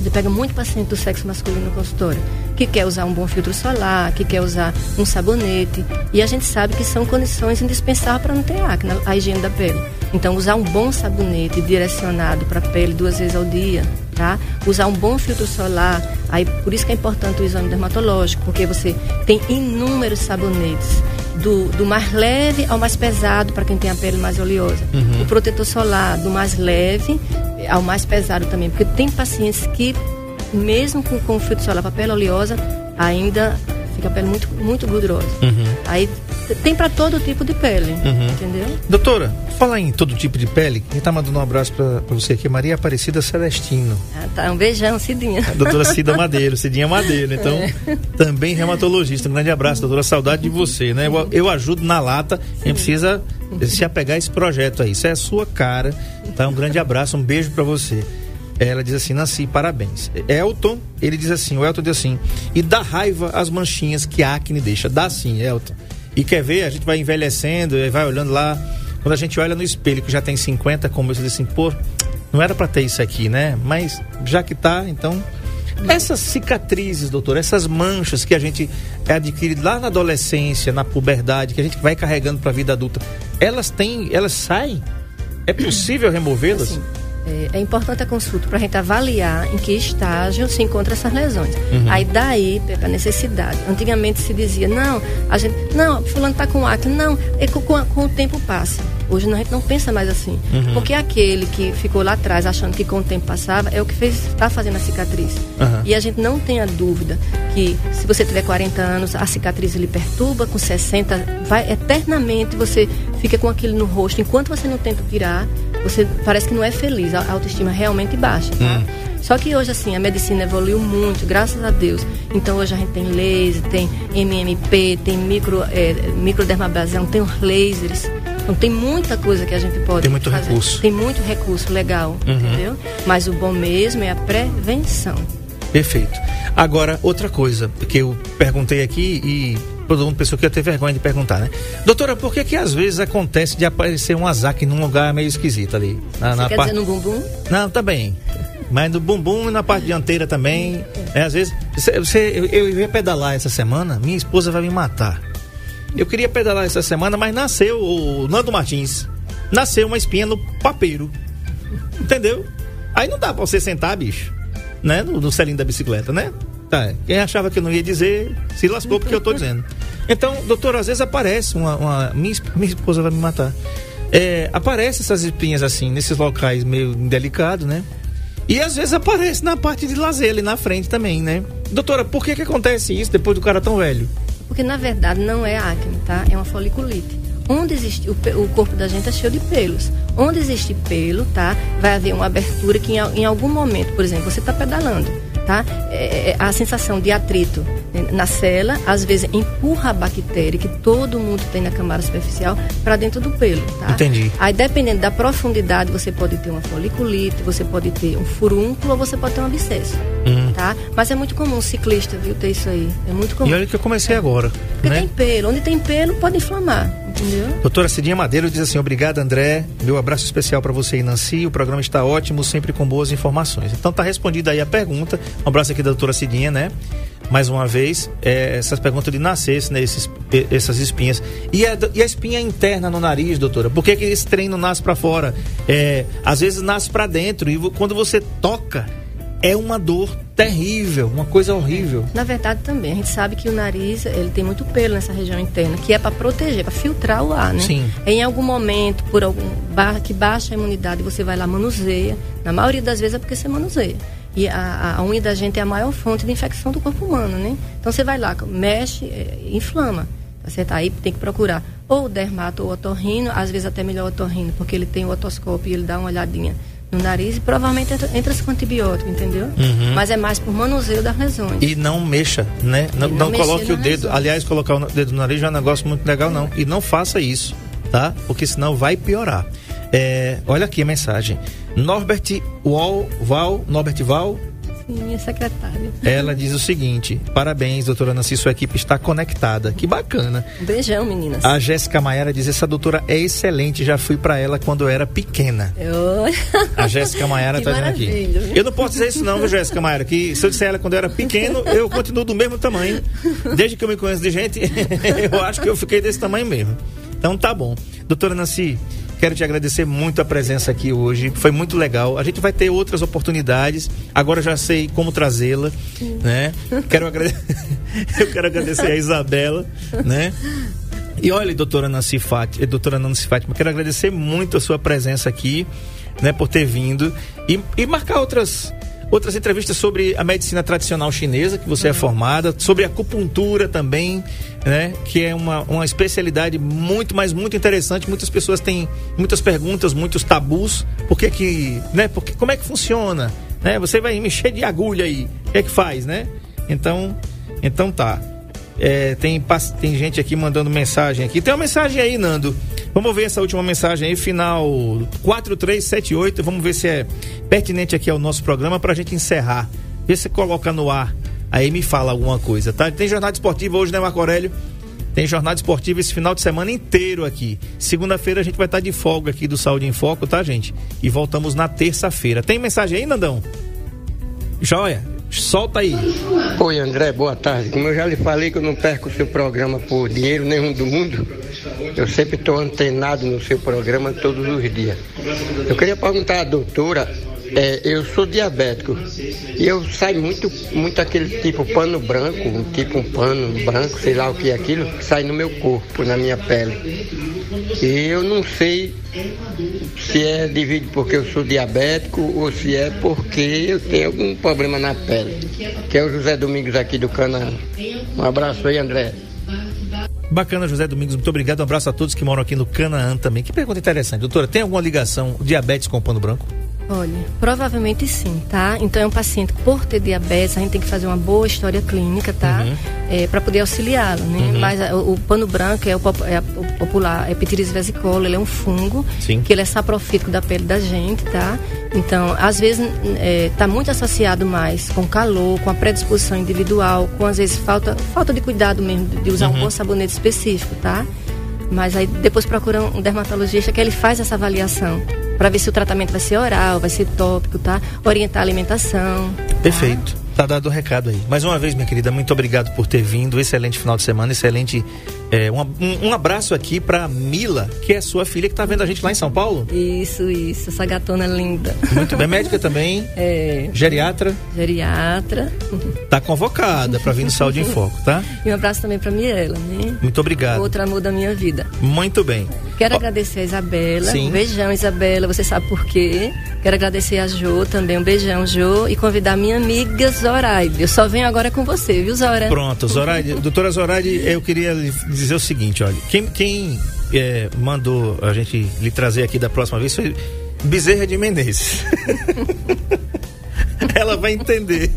Você pega muito paciente do sexo masculino no consultório, que quer usar um bom filtro solar, que quer usar um sabonete. E a gente sabe que são condições indispensáveis para não ter acne, a higiene da pele. Então, usar um bom sabonete direcionado para a pele duas vezes ao dia, tá? Usar um bom filtro solar, aí por isso que é importante o exame dermatológico, porque você tem inúmeros sabonetes do, do mais leve ao mais pesado para quem tem a pele mais oleosa. Uhum. O protetor solar do mais leve ao mais pesado também, porque tem pacientes que, mesmo com, com filtro solar para pele oleosa, ainda fica a pele muito, muito gordurosa. Uhum. Aí tem para todo tipo de pele, uhum. entendeu? Doutora, falar em todo tipo de pele, quem tá mandando um abraço para você aqui é Maria Aparecida Celestino. Ah, tá, um beijão, Cidinha. A doutora Cida Madeiro, Cidinha Madeiro, então é. também reumatologista. Um grande abraço, doutora, saudade de você, né? Eu, eu ajudo na lata, a gente precisa se apegar a esse projeto aí, isso é a sua cara, tá? Um grande abraço, um beijo para você. Ela diz assim, Nasci, parabéns. Elton, ele diz assim, o Elton diz assim, e dá raiva as manchinhas que a acne deixa. Dá sim, Elton. E quer ver, a gente vai envelhecendo, vai olhando lá. Quando a gente olha no espelho que já tem 50, como eu diz assim, pô, não era para ter isso aqui, né? Mas já que tá, então. Essas cicatrizes, doutor, essas manchas que a gente adquire lá na adolescência, na puberdade, que a gente vai carregando para a vida adulta, elas têm, elas saem? É possível removê-las? Assim, é, é, importante a consulta para a gente avaliar em que estágio se encontra essas lesões. Uhum. Aí daí a necessidade. Antigamente se dizia, não, a gente, não, fulano está com acne, não, é com, com, com, o tempo passa. Hoje a gente não pensa mais assim. Uhum. Porque aquele que ficou lá atrás achando que com o tempo passava é o que está fazendo a cicatriz. Uhum. E a gente não tem a dúvida que se você tiver 40 anos, a cicatriz lhe perturba, com 60, vai eternamente você fica com aquilo no rosto. Enquanto você não tenta tirar, você parece que não é feliz, a autoestima realmente baixa, tá? Hum. Só que hoje, assim, a medicina evoluiu muito, graças a Deus. Então, hoje a gente tem laser, tem MMP, tem micro, é, microdermabrasão, tem os lasers. Então, tem muita coisa que a gente pode Tem muito fazer. recurso. Tem muito recurso legal, uhum. entendeu? Mas o bom mesmo é a prevenção. Perfeito. Agora, outra coisa que eu perguntei aqui e todo mundo pensou que ia ter vergonha de perguntar, né? Doutora, por que que às vezes acontece de aparecer um azaque num lugar meio esquisito ali? Na, Você na quer parte... dizer no bumbum? Não, também. Mas no bumbum e na parte dianteira também. É, às vezes, você, eu, eu ia pedalar essa semana, minha esposa vai me matar. Eu queria pedalar essa semana, mas nasceu o Nando Martins. Nasceu uma espinha no papeiro. Entendeu? Aí não dá pra você sentar, bicho. Né? No, no selinho da bicicleta, né? Tá, quem achava que eu não ia dizer, se lascou porque eu tô dizendo. Então, doutor, às vezes aparece uma. uma minha, minha esposa vai me matar. É, aparece essas espinhas assim, nesses locais meio delicados, né? E às vezes aparece na parte de lazer ali na frente também, né? Doutora, por que que acontece isso depois do cara tão velho? Porque na verdade não é acne, tá? É uma foliculite. Onde existe o, o, corpo da gente é cheio de pelos. Onde existe pelo, tá? Vai haver uma abertura que em, em algum momento, por exemplo, você está pedalando tá? É, é, a sensação de atrito na cela, às vezes empurra a bactéria que todo mundo tem na camada superficial para dentro do pelo, tá? Entendi. Aí dependendo da profundidade, você pode ter uma foliculite, você pode ter um furúnculo ou você pode ter um abscesso, hum. tá? Mas é muito comum ciclista, viu, ter isso aí. É muito comum. E olha que eu comecei é. agora, Porque né? tem pelo, onde tem pelo pode inflamar. Entendeu? Doutora Cidinha Madeiro diz assim: obrigado, André. Meu abraço especial para você e Nancy. O programa está ótimo, sempre com boas informações. Então tá respondida aí a pergunta. Um abraço aqui da doutora Cidinha, né? Mais uma vez, é, essas perguntas de nascer, né, esses, essas espinhas. E a, e a espinha interna no nariz, doutora? Por que, que esse trem não nasce para fora? É, às vezes nasce para dentro e quando você toca, é uma dor terrível, uma coisa horrível. Na verdade também, a gente sabe que o nariz, ele tem muito pelo nessa região interna, que é para proteger, para filtrar o ar, né? Sim. Em algum momento, por algum que baixa a imunidade, você vai lá manuseia. Na maioria das vezes é porque você manuseia. E a, a unha da gente é a maior fonte de infecção do corpo humano, né? Então você vai lá, mexe, é, inflama. Tá certo? Aí tem que procurar ou o dermato ou o otorrino, às vezes até melhor o otorrino, porque ele tem o otoscópio e ele dá uma olhadinha no nariz e provavelmente entra, entra com antibiótico, entendeu? Uhum. Mas é mais por manuseio das lesões. E não mexa, né? Não, não, não coloque o dedo. Aliás, colocar o dedo no nariz já é um negócio muito legal, não. E não faça isso, tá? Porque senão vai piorar. É, olha aqui a mensagem. Norbert Wall, Val, Norbert Val, minha secretária. Ela diz o seguinte: parabéns, doutora Nancy, sua equipe está conectada. Que bacana. Um beijão, meninas. A Jéssica Maiara diz: essa doutora é excelente, já fui para ela quando eu era pequena. Eu... A Jéssica Maiara tá dizendo aqui. Eu não posso dizer isso, não, Jéssica Maiara? Que se eu disser ela quando eu era pequeno, eu continuo do mesmo tamanho. Desde que eu me conheço de gente, eu acho que eu fiquei desse tamanho mesmo. Então tá bom. Doutora Nancy, Quero te agradecer muito a presença aqui hoje. Foi muito legal. A gente vai ter outras oportunidades. Agora já sei como trazê-la, né? Quero agradecer. Eu quero agradecer a Isabela, né? E olha, doutora Nancy Fátima, eh, doutora Nancy Fátima, quero agradecer muito a sua presença aqui, né, por ter vindo e, e marcar outras outras entrevistas sobre a medicina tradicional chinesa, que você é formada, sobre acupuntura também, né? Que é uma, uma especialidade muito, mas muito interessante. Muitas pessoas têm muitas perguntas, muitos tabus. Por que que, né? Porque, como é que funciona? Né? Você vai mexer de agulha aí, o que é que faz, né? Então, então tá. É, tem, tem gente aqui mandando mensagem aqui. Tem uma mensagem aí, Nando. Vamos ver essa última mensagem aí, final 4378. Vamos ver se é pertinente aqui ao nosso programa para a gente encerrar. Vê se coloca no ar. Aí me fala alguma coisa, tá? Tem jornada esportiva hoje, né, Marco Aurélio? Tem jornada esportiva esse final de semana inteiro aqui. Segunda-feira a gente vai estar de folga aqui do Saúde em Foco, tá, gente? E voltamos na terça-feira. Tem mensagem aí, Nandão? Joia? Solta aí. Oi, André, boa tarde. Como eu já lhe falei que eu não perco o seu programa por dinheiro nenhum do mundo, eu sempre estou antenado no seu programa todos os dias. Eu queria perguntar à doutora, é, eu sou diabético e eu saio muito, muito aquele tipo pano branco, tipo um pano branco, sei lá o que é aquilo, que sai no meu corpo, na minha pele. E eu não sei se é devido porque eu sou diabético ou se é porque eu tenho algum problema na pele. Que é o José Domingos aqui do Canaã. Um abraço aí, André. Bacana, José Domingos, muito obrigado. Um abraço a todos que moram aqui no Canaã também. Que pergunta interessante. Doutora, tem alguma ligação diabetes com o pano branco? Olha, provavelmente sim, tá? Então é um paciente que, por ter diabetes, a gente tem que fazer uma boa história clínica, tá? Uhum. É, para poder auxiliá-lo, né? Uhum. Mas a, o, o, pano branco é o, é o popular Epitiris vesicola, ele é um fungo, sim. que ele é saprofítico da pele da gente, tá? Então, às vezes, está é, muito associado mais com calor, com a predisposição individual, com às vezes falta, falta de cuidado mesmo, de usar uhum. um bom sabonete específico, tá? Mas aí depois procura um dermatologista que ele faz essa avaliação para ver se o tratamento vai ser oral, vai ser tópico, tá? Orientar a alimentação. Perfeito. Tá? Tá dado o recado aí. Mais uma vez, minha querida, muito obrigado por ter vindo. Excelente final de semana, excelente. É, um, um, abraço aqui pra Mila, que é sua filha que tá vendo a gente lá em São Paulo. Isso, isso. Essa gatona linda. Muito bem. Médica também? É. Geriatra? Geriatra. Tá convocada pra vir no Saúde em Foco, tá? E um abraço também pra Miela, né? Muito obrigado. Outro amor da minha vida. Muito bem. Quero oh. agradecer a Isabela. Sim. Um beijão, Isabela. Você sabe por quê. Quero agradecer a Jo também. Um beijão, Jo. E convidar minha amiga Zoraide. Eu só venho agora com você, viu, Zora? Pronto, Zoraide. doutora Zoraide, eu queria dizer o seguinte, olha. Quem, quem é, mandou a gente lhe trazer aqui da próxima vez foi Bezerra de Menezes. Ela vai entender.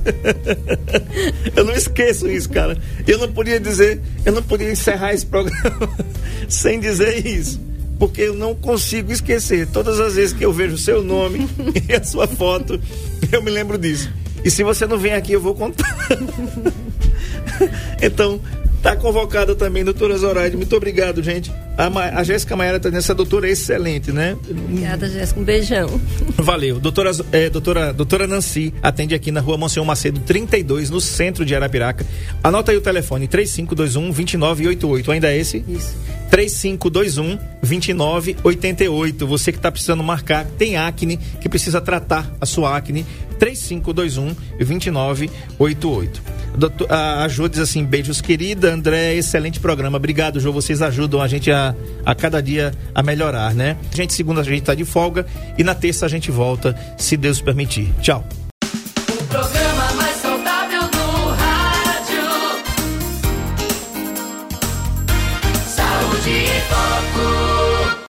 Eu não esqueço isso, cara. Eu não podia dizer, eu não podia encerrar esse programa sem dizer isso. Porque eu não consigo esquecer. Todas as vezes que eu vejo o seu nome e a sua foto, eu me lembro disso. E se você não vem aqui, eu vou contar. então, Tá convocada também, doutora Zoraide. Muito obrigado, gente. A, Ma a Jéssica Maiara tá nessa doutora é excelente, né? Obrigada, Jéssica. Um beijão. Valeu. Doutora, é, doutora, doutora Nancy atende aqui na rua Monsenhor Macedo, 32, no centro de Arapiraca. Anota aí o telefone, 3521-2988. Ainda é esse? Isso. 3521 2988. Você que está precisando marcar, tem acne, que precisa tratar a sua acne, 3521 2988. Doutor, a, a Jô diz assim: beijos, querida. André, excelente programa. Obrigado, Jô. Vocês ajudam a gente a, a cada dia a melhorar, né? Gente, segunda, a gente tá de folga e na terça a gente volta, se Deus permitir. Tchau.